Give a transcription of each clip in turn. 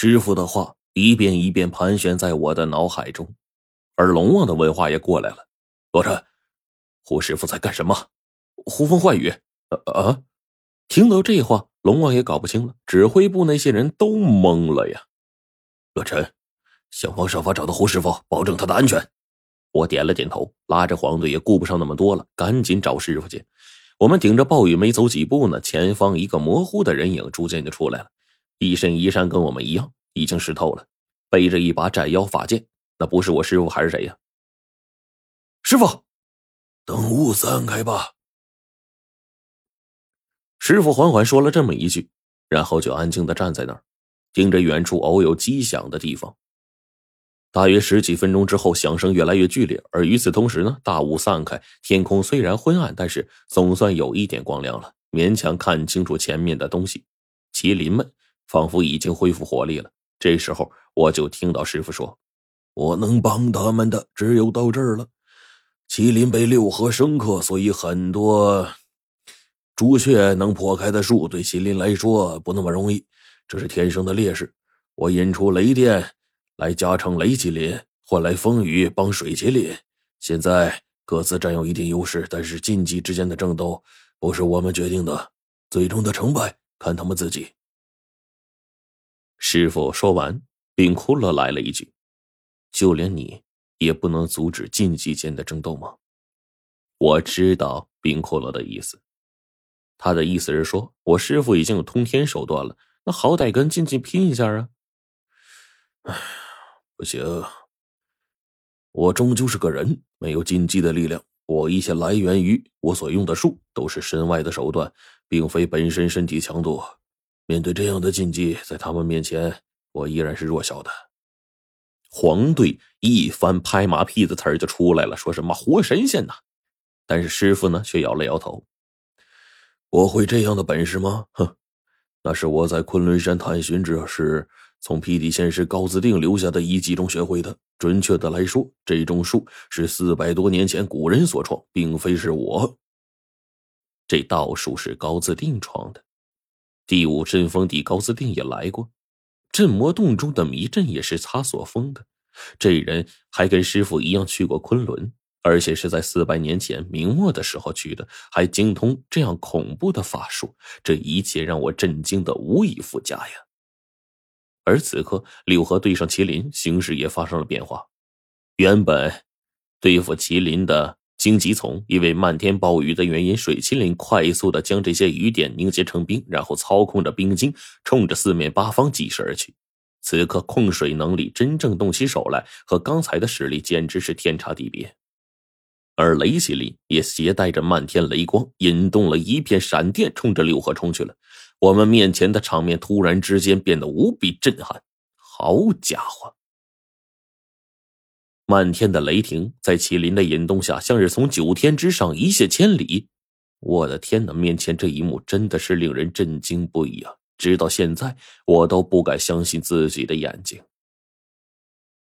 师傅的话一遍一遍盘旋在我的脑海中，而龙王的问话也过来了：“罗晨，胡师傅在干什么？呼风唤雨？啊？”听到这话，龙王也搞不清了，指挥部那些人都懵了呀。罗晨，想方设法找到胡师傅，保证他的安全。我点了点头，拉着黄队也顾不上那么多了，赶紧找师傅去。我们顶着暴雨没走几步呢，前方一个模糊的人影逐渐就出来了，一身衣衫跟我们一样，已经湿透了，背着一把斩妖法剑，那不是我师傅还是谁呀？师傅，等雾散开吧。师傅缓缓说了这么一句，然后就安静的站在那儿，盯着远处偶有击响的地方。大约十几分钟之后，响声越来越剧烈，而与此同时呢，大雾散开，天空虽然昏暗，但是总算有一点光亮了，勉强看清楚前面的东西。麒麟们仿佛已经恢复活力了。这时候，我就听到师傅说：“我能帮他们的只有到这儿了。麒麟被六合生克，所以很多朱雀能破开的树，对麒麟来说不那么容易，这是天生的劣势。我引出雷电。”来加成雷麒麟，换来风雨帮水麒麟。现在各自占有一定优势，但是禁忌之间的争斗不是我们决定的，最终的成败看他们自己。师傅说完，冰窟窿来了一句：“就连你也不能阻止禁忌间的争斗吗？”我知道冰窟窿的意思，他的意思是说，我师傅已经有通天手段了，那好歹跟禁忌拼一下啊！哎。不行，我终究是个人，没有禁忌的力量。我一切来源于我所用的术，都是身外的手段，并非本身身体强度。面对这样的禁忌，在他们面前，我依然是弱小的。黄队一番拍马屁的词儿就出来了，说什么活神仙呐？但是师傅呢，却摇了摇头。我会这样的本事吗？哼，那是我在昆仑山探寻之时。从辟地仙师高自定留下的遗迹中学会的。准确的来说，这种术是四百多年前古人所创，并非是我。这道术是高自定创的。第五阵封地高斯定也来过，镇魔洞中的迷阵也是他所封的。这人还跟师傅一样去过昆仑，而且是在四百年前明末的时候去的，还精通这样恐怖的法术。这一切让我震惊的无以复加呀！而此刻，六合对上麒麟，形势也发生了变化。原本对付麒麟的荆棘丛，因为漫天暴雨的原因，水麒麟快速的将这些雨点凝结成冰，然后操控着冰晶，冲着四面八方疾射而去。此刻控水能力真正动起手来，和刚才的实力简直是天差地别。而雷麒麟也携带着漫天雷光，引动了一片闪电，冲着六合冲去了。我们面前的场面突然之间变得无比震撼。好家伙！漫天的雷霆在麒麟的引动下，像是从九天之上一泻千里。我的天哪！面前这一幕真的是令人震惊不已啊！直到现在，我都不敢相信自己的眼睛。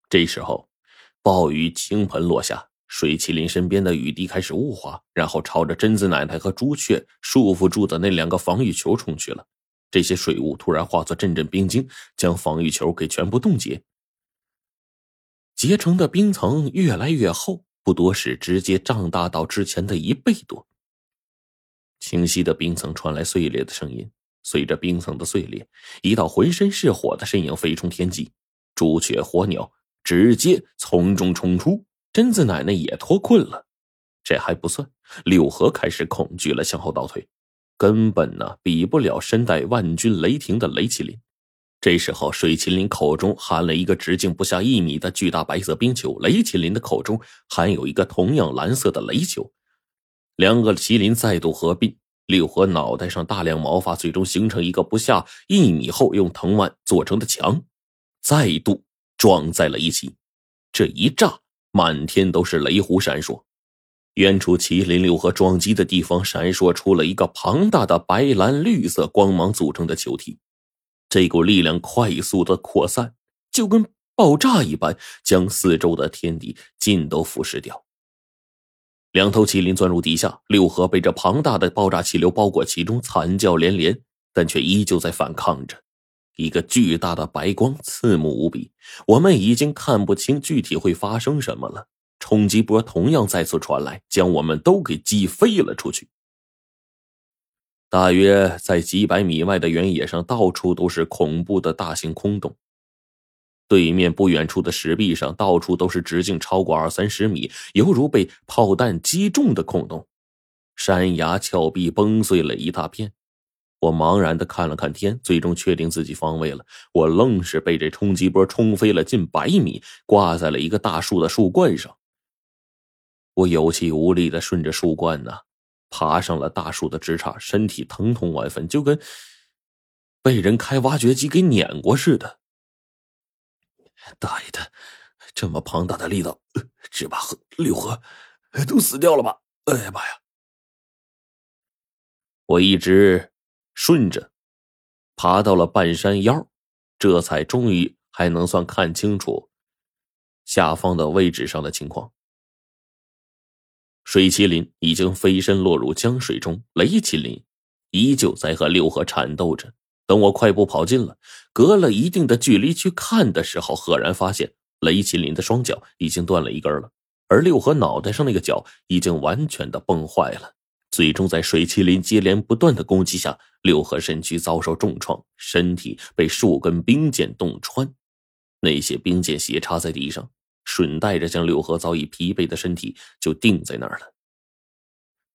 这时候，暴雨倾盆落下，水麒麟身边的雨滴开始雾化，然后朝着贞子奶奶和朱雀束缚住的那两个防御球冲去了。这些水雾突然化作阵阵冰晶，将防御球给全部冻结。结成的冰层越来越厚，不多时直接胀大到之前的一倍多。清晰的冰层传来碎裂的声音，随着冰层的碎裂，一道浑身是火的身影飞冲天际，朱雀火鸟直接从中冲出。贞子奶奶也脱困了，这还不算，柳河开始恐惧了，向后倒退。根本呢，比不了身带万钧雷霆的雷麒麟。这时候，水麒麟口中含了一个直径不下一米的巨大白色冰球，雷麒麟的口中含有一个同样蓝色的雷球。两个麒麟再度合并，六合脑袋上大量毛发最终形成一个不下一米厚、用藤蔓做成的墙，再度撞在了一起。这一炸，满天都是雷弧闪烁。远处麒麟六合撞击的地方，闪烁出了一个庞大的白蓝绿色光芒组成的球体。这股力量快速的扩散，就跟爆炸一般，将四周的天地尽都腐蚀掉。两头麒麟钻入地下，六合被这庞大的爆炸气流包裹其中，惨叫连连，但却依旧在反抗着。一个巨大的白光刺目无比，我们已经看不清具体会发生什么了。冲击波同样再次传来，将我们都给击飞了出去。大约在几百米外的原野上，到处都是恐怖的大型空洞。对面不远处的石壁上，到处都是直径超过二三十米、犹如被炮弹击中的空洞，山崖峭壁崩碎了一大片。我茫然的看了看天，最终确定自己方位了。我愣是被这冲击波冲飞了近百米，挂在了一个大树的树冠上。我有气无力的顺着树冠呢，爬上了大树的枝杈，身体疼痛万分，就跟被人开挖掘机给碾过似的。大爷的，这么庞大的力道，只怕和六合都死掉了吧？哎呀妈呀！我一直。顺着爬到了半山腰，这才终于还能算看清楚下方的位置上的情况。水麒麟已经飞身落入江水中，雷麒麟依旧在和六合缠斗着。等我快步跑近了，隔了一定的距离去看的时候，赫然发现雷麒麟的双脚已经断了一根了，而六合脑袋上那个角已经完全的崩坏了。最终，在水麒麟接连不断的攻击下，六合身躯遭受重创，身体被数根冰剑洞穿，那些冰剑斜插在地上，顺带着将六合早已疲惫的身体就定在那儿了。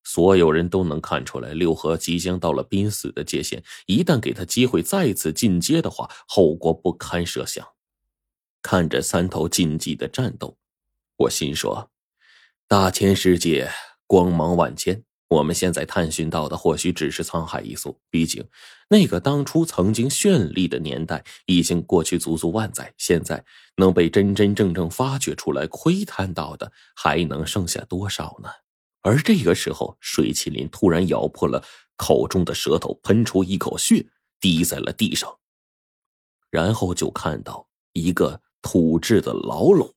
所有人都能看出来，六合即将到了濒死的界限，一旦给他机会再次进阶的话，后果不堪设想。看着三头禁忌的战斗，我心说：大千世界，光芒万千。我们现在探寻到的或许只是沧海一粟，毕竟那个当初曾经绚丽的年代已经过去足足万载，现在能被真真正正发掘出来、窥探到的还能剩下多少呢？而这个时候，水麒麟突然咬破了口中的舌头，喷出一口血，滴在了地上，然后就看到一个土制的牢笼，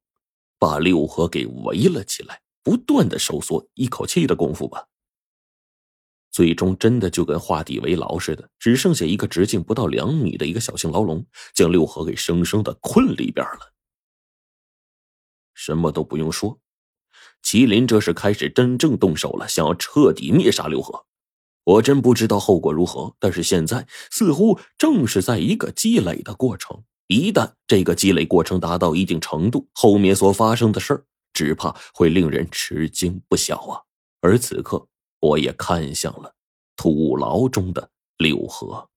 把六合给围了起来，不断的收缩，一口气的功夫吧。最终真的就跟画地为牢似的，只剩下一个直径不到两米的一个小型牢笼，将六合给生生的困里边了。什么都不用说，麒麟这是开始真正动手了，想要彻底灭杀六合。我真不知道后果如何，但是现在似乎正是在一个积累的过程。一旦这个积累过程达到一定程度，后面所发生的事儿，只怕会令人吃惊不小啊！而此刻。我也看向了土牢中的六合。